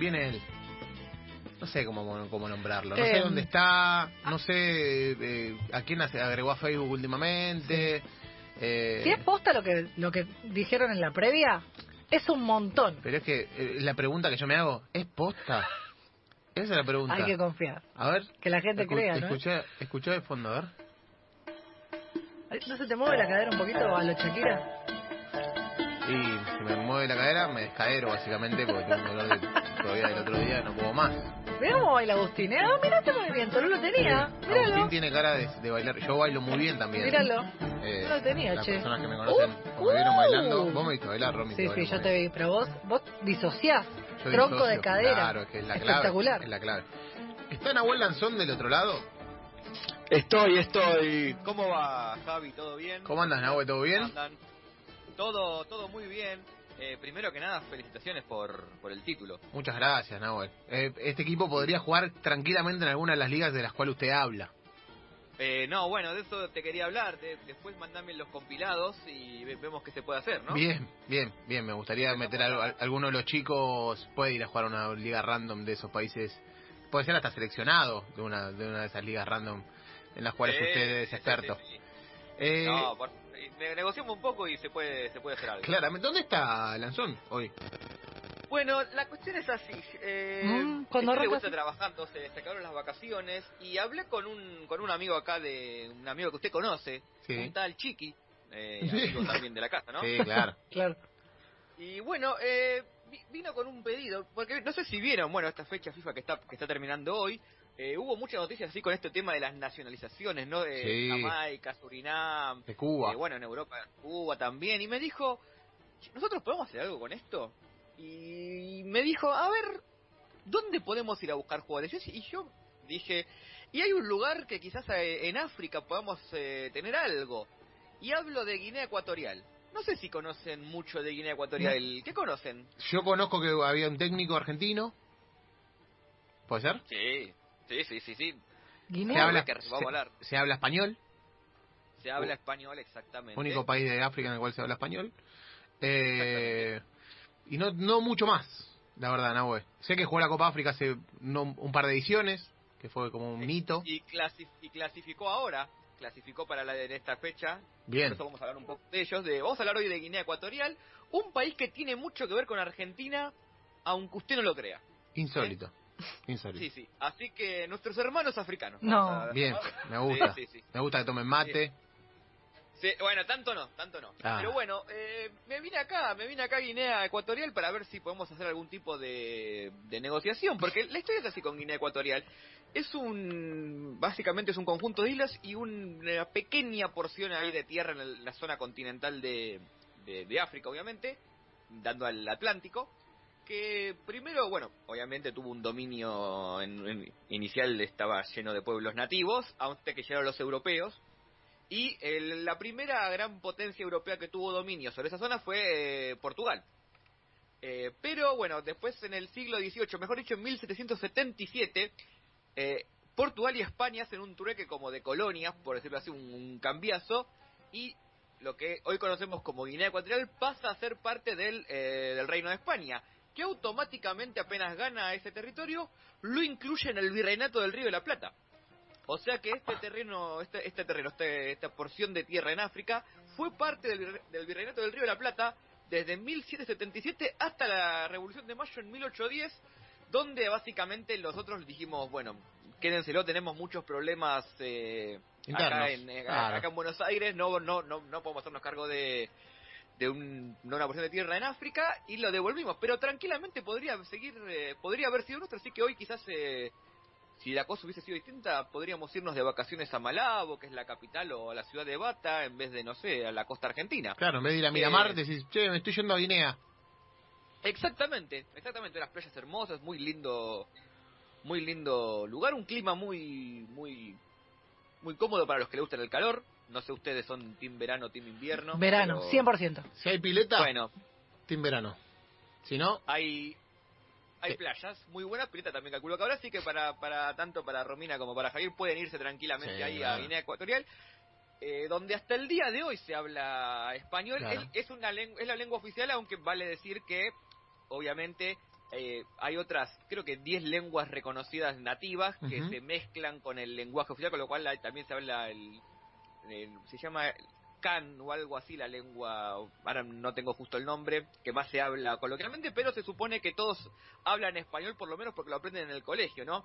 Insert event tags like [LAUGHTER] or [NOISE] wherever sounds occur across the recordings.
viene él. No sé cómo, cómo nombrarlo. No Eh, sé dónde está. No sé eh, a quién agregó a Facebook últimamente. Eh, Si es posta lo que, lo que dijeron en la previa, es un montón. Pero es que eh, la pregunta que yo me hago, ¿es posta? [LAUGHS] Esa es la pregunta. Hay que confiar. A ver. Que la gente crea, ¿no? Escuchá, escuchá de fondo, a ver. ¿No se te mueve la cadera un poquito a lo Shakira? Y si me mueve la cadera, me descadero básicamente porque tengo un dolor de, todavía del otro día, no puedo más. Mira cómo baila Agustín, ¿eh? Ah, mira este movimiento, no lo tenía. Agustín tiene cara de, de bailar. Yo bailo muy bien también. Míralo. Eh, No lo tenía, las che. personas que me conocen Uh, o me vieron uh. bailando. Vos me viste bailar, Romy. Sí, sí, yo te vi, pero vos, vos disociás. Yo Tronco disocio, de cadera. Claro, es que es la clave. Espectacular. Es la clave. ¿Está Nahuel Lanzón del otro lado? Estoy, estoy. ¿Cómo va, Javi? ¿Todo bien? ¿Cómo andas, Nahuel? ¿Todo ¿Cómo bien? andan? Todo, todo muy bien. Eh, primero que nada, felicitaciones por, por el título. Muchas gracias, Nahuel. Eh, este equipo podría jugar tranquilamente en alguna de las ligas de las cuales usted habla. Eh, no, bueno, de eso te quería hablar. De- después mandame los compilados y ve- vemos qué se puede hacer, ¿no? Bien, bien, bien. Me gustaría meter a, a- alguno de los chicos. Puede ir a jugar a una liga random de esos países. Puede ser hasta seleccionado de una de, una de esas ligas random en las cuales usted es experto. sí, sí. Eh, No, por- negociamos un poco y se puede, se puede hacer algo. Claramente, ¿dónde está Lanzón hoy? Bueno, la cuestión es así. Eh, Mm, cuando vuelta trabajando, se, acabaron las vacaciones y hablé con un, con un amigo acá, de un amigo que usted conoce, Sí. un tal Chiqui, eh, Sí. amigo también de la casa, ¿no? Sí, claro. [LAUGHS] Claro. Y bueno, eh, vi- vino con un pedido, porque no sé si vieron, bueno, esta fecha FIFA que está, que está terminando hoy, eh, hubo muchas noticias así con este tema de las nacionalizaciones, ¿no? De Sí. Jamaica, Surinam, De Cuba. eh, bueno, en Europa, Cuba también, y me dijo, "Che, ¿nosotros podemos hacer algo con esto? Y me dijo, a ver, ¿dónde podemos ir a buscar jugadores? Y yo dije, y hay un lugar que quizás eh, en África podamos eh, tener algo. Y hablo de Guinea Ecuatorial. No sé si conocen mucho de Guinea Ecuatorial. ¿Qué conocen? Yo conozco que había un técnico argentino. ¿Puede ser? Sí, sí, sí, sí, sí. Se Guinea. habla, se- a hablar. se habla español. Se habla español exactamente. Único país de África en el cual se habla español. Eh, y no, no mucho más, la verdad, Nahue. Sé que jugó la Copa África hace no- un par de ediciones, que fue como un hito. Y, clasif- y clasificó ahora, clasificó para la de esta fecha. Por Bien, eso vamos a hablar un poco de ellos. De, vamos a hablar hoy de Guinea Ecuatorial, un país que tiene mucho que ver con Argentina, aunque usted no lo crea. insólito. Sí, sí. Así que nuestros hermanos africanos. No. a- Bien, me gusta. Sí, sí, sí. Me gusta que tomen mate. Sí, bueno, tanto no, tanto no. Ah. Pero bueno, eh, me vine acá, me vine acá a Guinea Ecuatorial para ver si podemos hacer algún tipo de, de negociación, porque la historia es así con Guinea Ecuatorial. Es un, básicamente es un conjunto de islas y una pequeña porción ahí de tierra en el- la zona continental de, de, de África, obviamente, dando al Atlántico, que primero, bueno, obviamente tuvo un dominio en- en- inicial, estaba lleno de pueblos nativos, hasta que llegaron los europeos, y el- la primera gran potencia europea que tuvo dominio sobre esa zona fue eh, Portugal. Eh, pero bueno, después en el siglo XVIII, mejor dicho en 1777, eh, Portugal y España hacen un trueque como de colonias, por decirlo así, un, cambiazo, y lo que hoy conocemos como Guinea Ecuatorial pasa a ser parte del, eh, del Reino de España, que automáticamente apenas gana ese territorio, lo incluye en el Virreinato del Río de la Plata. O sea que este terreno, este, este terreno, este- esta porción de tierra en África fue parte del, del Virreinato del Río de la Plata desde 1777 hasta la Revolución de Mayo en 1810, donde básicamente nosotros dijimos, bueno, quédenselo, tenemos muchos problemas eh, acá, en, eh, claro. acá en Buenos Aires, no, no, no, no podemos hacernos cargo de, de un, no una porción de tierra en África y lo devolvimos, pero tranquilamente podría seguir, eh, podría haber sido nuestro, así que hoy quizás... eh, si la cosa hubiese sido distinta, podríamos irnos de vacaciones a Malabo, que es la capital, o a la ciudad de Bata, en vez de, no sé, a la costa argentina. Claro, en vez de ir a Miramar, Eh, decís, che, me estoy yendo a Guinea. Exactamente, exactamente, las playas hermosas, muy lindo, muy lindo lugar, un clima muy, muy, muy cómodo para los que le gustan el calor. No sé, ustedes son team verano, team invierno. Verano, pero- 100%. Si hay pileta, Bueno, team verano. Si no, hay hay Sí. playas muy buenas, Pileta también calculo que ahora sí que para, para tanto para Romina como para Javier pueden irse tranquilamente Sí, ahí claro. a Guinea Ecuatorial, eh, donde hasta el día de hoy se habla español. Claro. Es, es una es la lengua oficial, aunque vale decir que obviamente eh, hay otras, creo que 10 lenguas reconocidas nativas que se mezclan con el lenguaje oficial, con lo cual también se habla el, el- se llama Can o algo así, la lengua, ahora no tengo justo el nombre, que más se habla coloquialmente, pero se supone que todos hablan español por lo menos porque lo aprenden en el colegio, ¿no?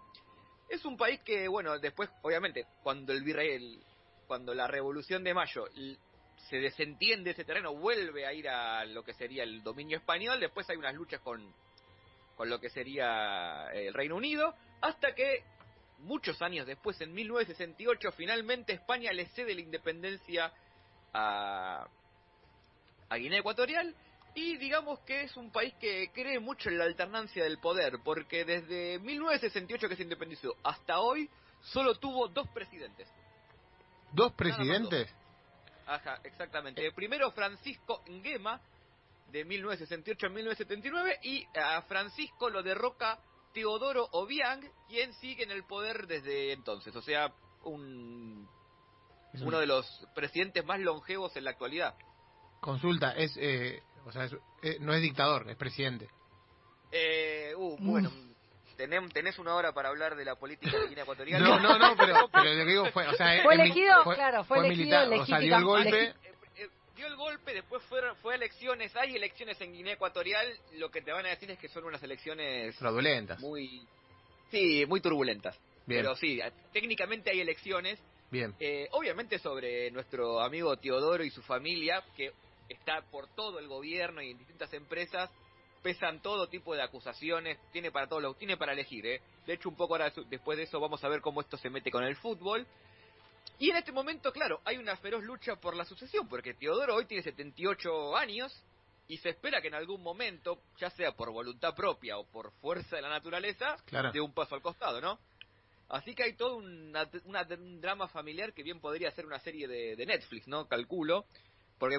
Es un país que, bueno, después, obviamente, cuando el virrey, el- cuando la Revolución de Mayo se desentiende ese terreno, vuelve a ir a lo que sería el dominio español, después hay unas luchas con, con lo que sería el Reino Unido, hasta que muchos años después, en 1968, finalmente España le cede la independencia a, a Guinea Ecuatorial y digamos que es un país que cree mucho en la alternancia del poder, porque desde 1968 que se independizó hasta hoy solo tuvo dos presidentes. ¿Dos presidentes? Ajá, exactamente. Primero Francisco Nguema, de 1968 a 1979, y a Francisco lo derroca Teodoro Obiang, quien sigue en el poder desde entonces. O sea, un, uno de los presidentes más longevos en la actualidad. Consulta, es, eh, o sea, es- eh, no es dictador, es presidente. Eh, uh, bueno, tenem- tenés una hora para hablar de la política de Guinea Ecuatorial. [LAUGHS] No, no, no, pero, pero lo que digo fue, o sea, Fue elegido, claro, fue elegido militar, o sea, dio el golpe, dio el golpe, después fueron, fue a elecciones, hay elecciones en Guinea Ecuatorial, lo que te van a decir es que son unas elecciones fraudulentas. muy sí muy turbulentas Bien, pero sí técnicamente hay elecciones bien. eh, obviamente sobre nuestro amigo Teodoro y su familia que está por todo el gobierno y en distintas empresas pesan todo tipo de acusaciones tiene para todo lo tiene para elegir ¿eh? de hecho un poco ahora después de eso vamos a ver cómo esto se mete con el fútbol y en este momento claro hay una feroz lucha por la sucesión porque Teodoro hoy tiene 78 años y se espera que en algún momento, ya sea por voluntad propia o por fuerza de la naturaleza, Claro. dé un paso al costado, ¿no? Así que hay todo una- una- un drama familiar que bien podría ser una serie de, de Netflix, ¿no? Calculo. Porque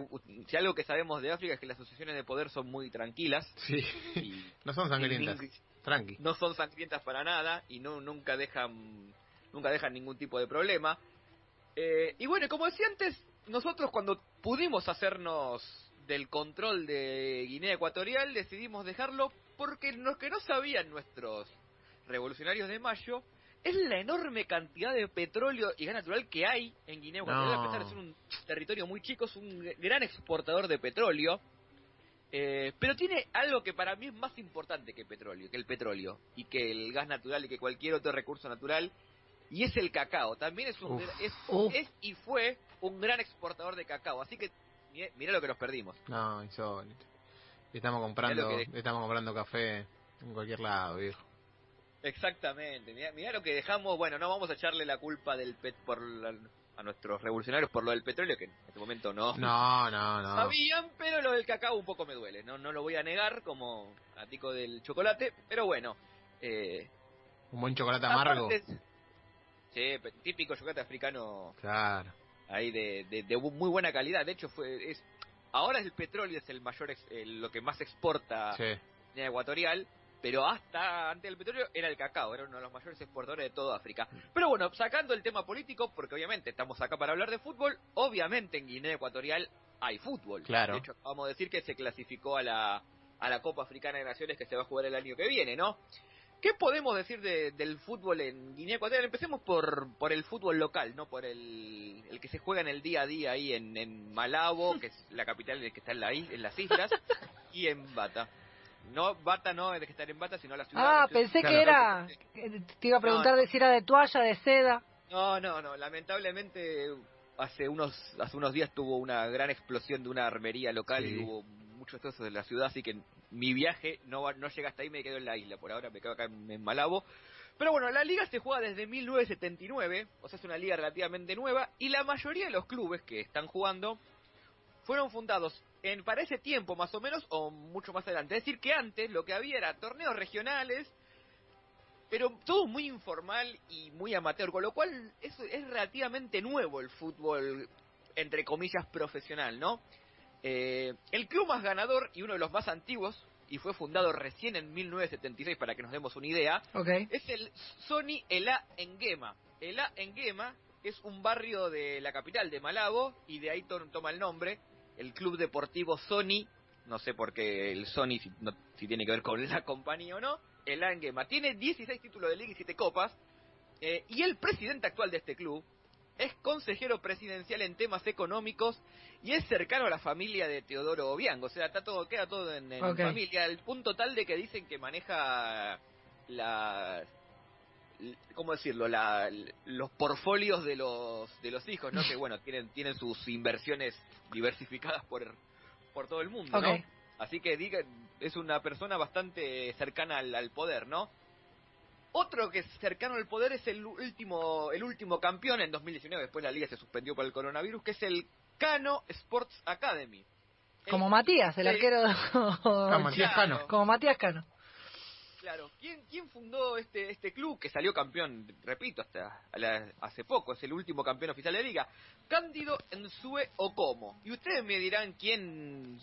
si algo que sabemos de África es que las asociaciones de poder son muy tranquilas Sí, y, [LAUGHS] no son sangrientas, tranqui. no son sangrientas para nada y no nunca dejan nunca dejan ningún tipo de problema. Eh, y bueno, como decía antes, nosotros cuando pudimos hacernos del control de Guinea Ecuatorial decidimos dejarlo porque lo que no sabían nuestros revolucionarios de Mayo es la enorme cantidad de petróleo y gas natural que hay en Guinea Ecuatorial, No. a pesar de ser un territorio muy chico, es un gran exportador de petróleo. Eh, pero tiene algo que para mí es más importante que petróleo, que el petróleo y que el gas natural y que cualquier otro recurso natural y es el cacao. También es un Uf. es, Uf. es y fue un gran exportador de cacao. Así que mira, lo que nos perdimos. No, insólito. Estamos comprando, Mirá estamos comprando café en cualquier lado, viejo. Exactamente. Mira, mira lo que dejamos. Bueno, no vamos a echarle la culpa del pet por la- a nuestros revolucionarios por lo del petróleo que en este momento no. No, no, no. Sabían, pero lo del cacao un poco me duele. No, no lo voy a negar como atico del chocolate, pero bueno. Eh, Un buen chocolate amargo. aparte- Sí, típico chocolate africano Claro. ahí de, de, muy buena calidad. De hecho, fue es ahora el petróleo es el mayor ex- el- lo que más exporta Sí. Guinea Ecuatorial, pero hasta antes del petróleo era el cacao, era uno de los mayores exportadores de toda África. Pero bueno, sacando el tema político, porque obviamente estamos acá para hablar de fútbol, obviamente en Guinea Ecuatorial hay fútbol. Claro. De hecho, vamos a decir que se clasificó a la, a la Copa Africana de Naciones que se va a jugar el año que viene, ¿no? ¿Qué podemos decir de- del fútbol en Guinea Ecuatorial? Empecemos por, por el fútbol local, ¿no? Por el, el que se juega en el día a día ahí en, en Malabo, [LAUGHS] que es la capital que está en, la, is- en las islas, y en Bata. No, Bata no es de que estar en Bata, sino la ciudad. Ah, la ciudad- pensé Claro. que era. que Te iba a preguntar No, de si era de toalla, de seda. No, no, no. Lamentablemente, hace unos hace unos días tuvo una gran explosión de una armería local Sí. y hubo muchos destrozos de la ciudad, así que mi viaje no no llega hasta ahí, me quedo en la isla. Por ahora me quedo acá en, en Malabo. Pero bueno, la liga se juega desde 1979, o sea, es una liga relativamente nueva, y la mayoría de los clubes que están jugando fueron fundados en para ese tiempo más o menos o mucho más adelante. Es decir, que antes lo que había era torneos regionales, pero todo muy informal y muy amateur, con lo cual es, es relativamente nuevo el fútbol, entre comillas, profesional, ¿no? Eh, el club más ganador y uno de los más antiguos, y fue fundado recién en 1976 para que nos demos una idea, es el Sony Ela Engema. Ela Engema es un barrio de la capital de Malabo y de ahí to- toma el nombre. El Club Deportivo Sony no sé por qué el Sony, si, no- si tiene que ver con la compañía o no, el Angema tiene 16 títulos de liga y 7 copas, eh, y el presidente actual de este club es consejero presidencial en temas económicos y es cercano a la familia de Teodoro Obiang, o sea, está todo, queda todo en, en familia, al punto tal de que dicen que maneja la cómo decirlo la, los portfolios de los de los hijos no [LAUGHS] que bueno tienen tienen sus inversiones diversificadas por por todo el mundo no así que diga es una persona bastante cercana al, al poder no otro que es cercano al poder es el último el último campeón en 2019 después la liga se suspendió por el coronavirus que es el Cano Sports Academy El- Como Matías, el arquero. Ah, Matías. Cano. Como Matías Cano. Claro, ¿quién, quién fundó este este club que salió campeón, repito, hasta la- hace poco, es el último campeón oficial de la liga? Cándido Ensue Okomo. Y ustedes me dirán quién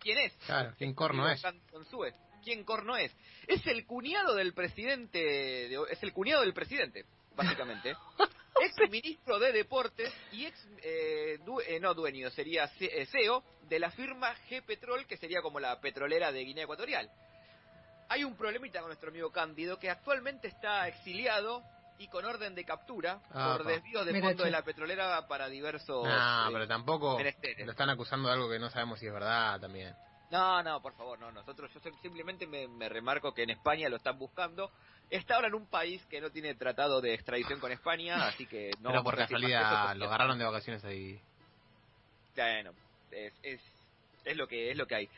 quién es. Claro, ¿quién corno es? Cándido Ensue. ¿Quién corno es? Es el cuñado del presidente, de- es el cuñado del presidente, básicamente. [LAUGHS] ex ministro de Deportes y ex, eh, due- eh, no dueño, sería C- eh, CEO de la firma G Petrol, que sería como la petrolera de Guinea Ecuatorial. Hay un problemita con nuestro amigo Cándido, que actualmente está exiliado y con orden de captura Ah, por pa. desvíos de fondo de la petrolera para diversos... No, eh, pero tampoco lo están acusando de algo que no sabemos si es verdad también. No, no, por favor, no. Nosotros, yo simplemente me, me remarco que en España lo están buscando. Está ahora en un país que no tiene tratado de extradición con España, [LAUGHS] así que no. pero por casualidad porque- lo agarraron de vacaciones ahí. Bueno, es, es, es lo que es lo que hay.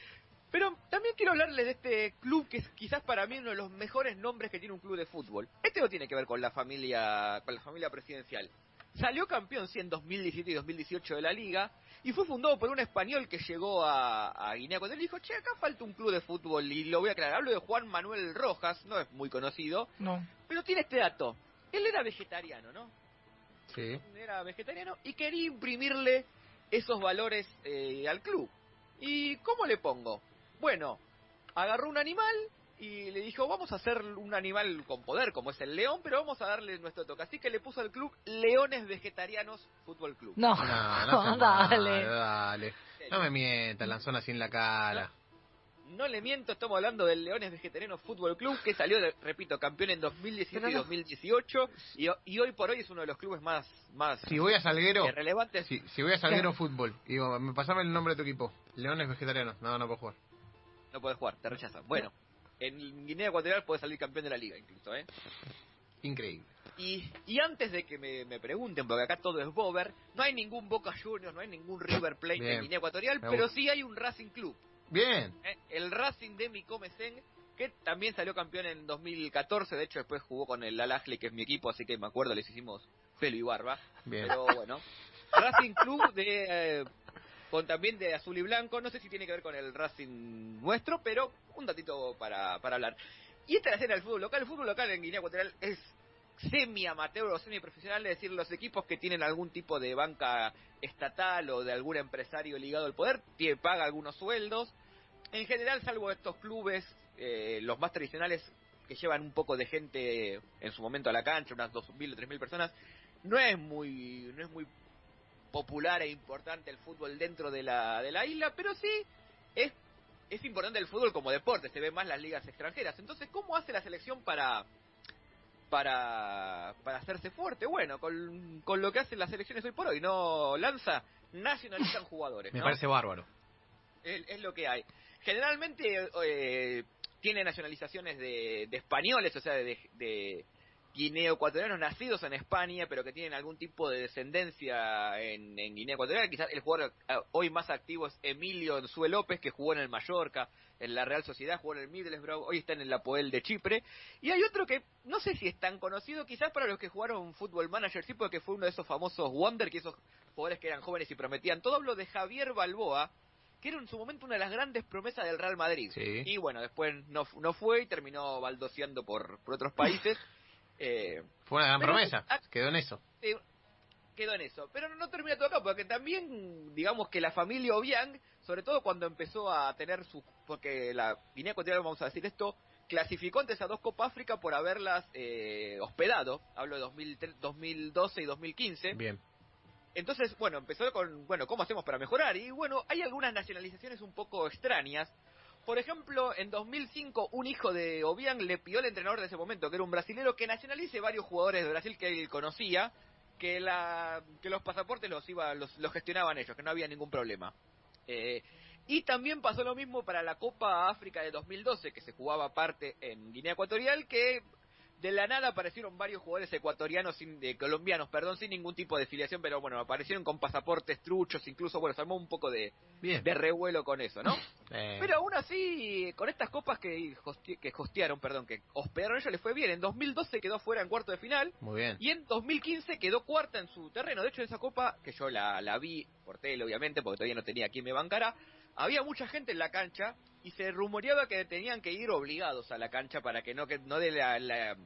Pero también quiero hablarles de este club que es quizás para mí uno de los mejores nombres que tiene un club de fútbol. Este no tiene que ver con la familia, con la familia presidencial. Salió campeón sí en 2017 y 2018 de la liga y fue fundado por un español que llegó a, a Guinea Ecuatorial y dijo, che, acá falta un club de fútbol y lo voy a aclarar. Hablo de Juan Manuel Rojas, no es muy conocido, No. pero tiene este dato. Él era vegetariano, ¿no? Sí. era vegetariano y quería imprimirle esos valores eh, al club. ¿Y cómo le pongo? Bueno, agarró un animal y le dijo, vamos a hacer un animal con poder, como es el león, pero vamos a darle nuestro toque. Así que le puso al club Leones Vegetarianos Fútbol Club. No. No, no dale. dale. No me mientas, lanzón así en la cara. No le miento, estamos hablando del Leones Vegetarianos Fútbol Club, que salió, de- repito, campeón en 2017 Pero y no. 2018, y, y hoy por hoy es uno de los clubes más, más Si voy a Salguero, relevantes. si, si voy a Salguero Fútbol, y digo, me pasame el nombre de tu equipo. Leones Vegetarianos. No, no puedo jugar. No puedes jugar, te rechazan. Bueno, en Guinea Ecuatorial puedes salir campeón de la liga incluso, ¿eh? Increíble. Y, y antes de que me, me pregunten, porque acá todo es Bober, no hay ningún Boca Juniors, no hay ningún River Plate Bien. en Guinea Ecuatorial, pero sí hay un Racing Club. Bien. ¿eh? El Racing de Micomesen, que también salió campeón en 2014, de hecho después jugó con el Al que es mi equipo, así que me acuerdo, les hicimos pelo y barba. Bien. Pero bueno, Racing Club de... eh, con también de azul y blanco, no sé si tiene que ver con el Racing nuestro, pero un datito para, para hablar. Y esta es la escena del fútbol local. El fútbol local en Guinea Ecuatorial es semi-amateur o semi-profesional, es decir, los equipos que tienen algún tipo de banca estatal o de algún empresario ligado al poder, paga algunos sueldos. En general, salvo estos clubes, eh, los más tradicionales, que llevan un poco de gente en su momento a la cancha, unas 2.000 o 3.000 personas, no es muy no es muy popular e importante el fútbol dentro de la, de la isla, pero sí es, es importante el fútbol como deporte, se ve más las ligas extranjeras. Entonces, ¿cómo hace la selección para para, para hacerse fuerte? Bueno, con, con lo que hacen las selecciones hoy por hoy, no lanza, nacionalizan jugadores. Me parece bárbaro. es, es lo que hay. Generalmente eh, tiene nacionalizaciones de, de españoles, o sea, de, de guineo ecuatorianos nacidos en España, pero que tienen algún tipo de descendencia en, en Guinea Ecuatorial. Quizás el jugador eh, hoy más activo es Emilio Enzue López, que jugó en el Mallorca, en la Real Sociedad, jugó en el Middlesbrough, hoy está en el Apoel de Chipre. Y hay otro que no sé si es tan conocido, quizás para los que jugaron Fútbol Manager, sí, porque fue uno de esos famosos Wonder, que esos jugadores que eran jóvenes y prometían. Todo hablo de Javier Balboa, que era en su momento una de las grandes promesas del Real Madrid. Sí. Y bueno, después no, no fue y terminó baldoseando por, por otros países. [LAUGHS] Eh, Fue una gran Pero- promesa. ah- Quedó en eso. eh, quedó en eso. Pero no, no termina todo acá, porque también, digamos que la familia Obiang, sobre todo cuando empezó a tener su... Porque la Guinea Ecuatorial, vamos a decir esto, clasificó antes a dos Copa África por haberlas eh, hospedado. Hablo de 2003 2012 y 2015. Bien. Entonces, bueno, empezó con, bueno, ¿cómo hacemos para mejorar? Y bueno, hay algunas nacionalizaciones un poco extrañas. Por ejemplo, en 2005, un hijo de Obiang le pidió al entrenador de ese momento, que era un brasilero, que nacionalice varios jugadores de Brasil que él conocía, que, la, que los pasaportes los, iba, los, los gestionaban ellos, que no había ningún problema. Eh, y también pasó lo mismo para la Copa África de 2012, que se jugaba parte en Guinea Ecuatorial, que de la nada aparecieron varios jugadores ecuatorianos, sin, de, colombianos, perdón, sin ningún tipo de filiación, pero bueno, aparecieron con pasaportes truchos, incluso, bueno, se armó un poco de, Bien. de revuelo con eso, ¿no? [LAUGHS] Eh, Pero aún así, con estas copas que, hosti- que hostearon, perdón, que hospedaron ellos, les fue bien. En 2012 quedó fuera en cuarto de final Muy bien. y en 2015 quedó cuarta en su terreno. De hecho, esa copa, que yo la, la vi por tele, obviamente, porque todavía no tenía quien me bancara, había mucha gente en la cancha y se rumoreaba que tenían que ir obligados a la cancha para que no, que no dé la, la,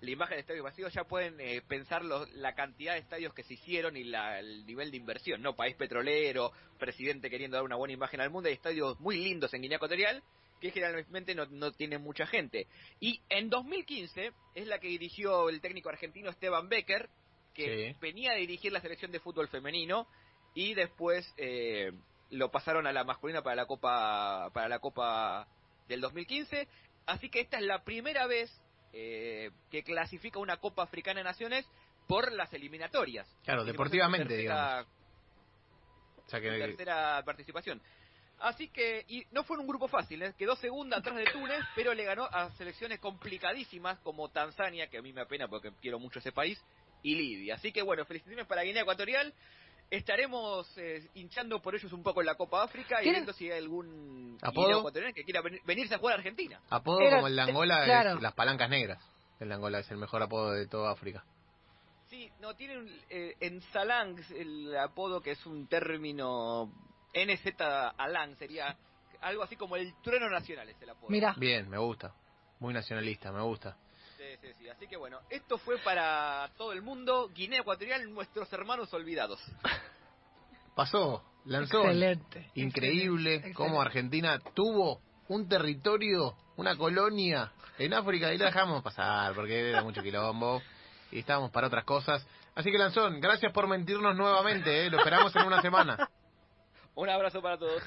la imagen de estadio vacío. Ya pueden eh, pensar los- la cantidad de estadios que se hicieron y la- el nivel de inversión. No, país petrolero, presidente queriendo dar una buena imagen al mundo. Hay estadios muy lindos en Guinea Ecuatorial que generalmente no, no tienen mucha gente. Y en 2015 es la que dirigió el técnico argentino Esteban Becker, que Sí. venía a dirigir la selección de fútbol femenino y después eh, lo pasaron a la masculina para la Copa para la Copa del 2015. Así que esta es la primera vez eh, que clasifica una Copa Africana de Naciones por las eliminatorias. Claro, Así deportivamente, tercera- O sea su que, tercera participación. Así que, y no fue un grupo fácil, ¿eh? quedó segunda atrás de Túnez, pero le ganó a selecciones complicadísimas como Tanzania, que a mí me apena porque quiero mucho ese país, y Libia. Así que bueno, felicitaciones para Guinea Ecuatorial. Estaremos eh, hinchando por ellos un poco en la Copa África y ¿Tienen- viendo si hay algún ecuatoriano que quiera ven- venirse a jugar a Argentina. apodo Era- como el de Angola claro. es las palancas negras. El de Angola es el mejor apodo de toda África. Sí, no, tienen eh, en Salang el apodo que es un término NZ Alang, sería algo así como el trueno nacional es el apodo. Mira, Bien, me gusta. Muy nacionalista, me gusta. Sí, sí, sí. Así que bueno, esto fue para todo el mundo. Guinea Ecuatorial, nuestros hermanos olvidados. [LAUGHS] Pasó, lanzó. excelente. Increíble excelente, cómo excelente. Argentina tuvo un territorio, una colonia en África y la dejamos pasar porque era mucho quilombo y estábamos para otras cosas. Así que Lanzón, gracias por mentirnos nuevamente, ¿eh? lo esperamos en una semana. Un abrazo para todos.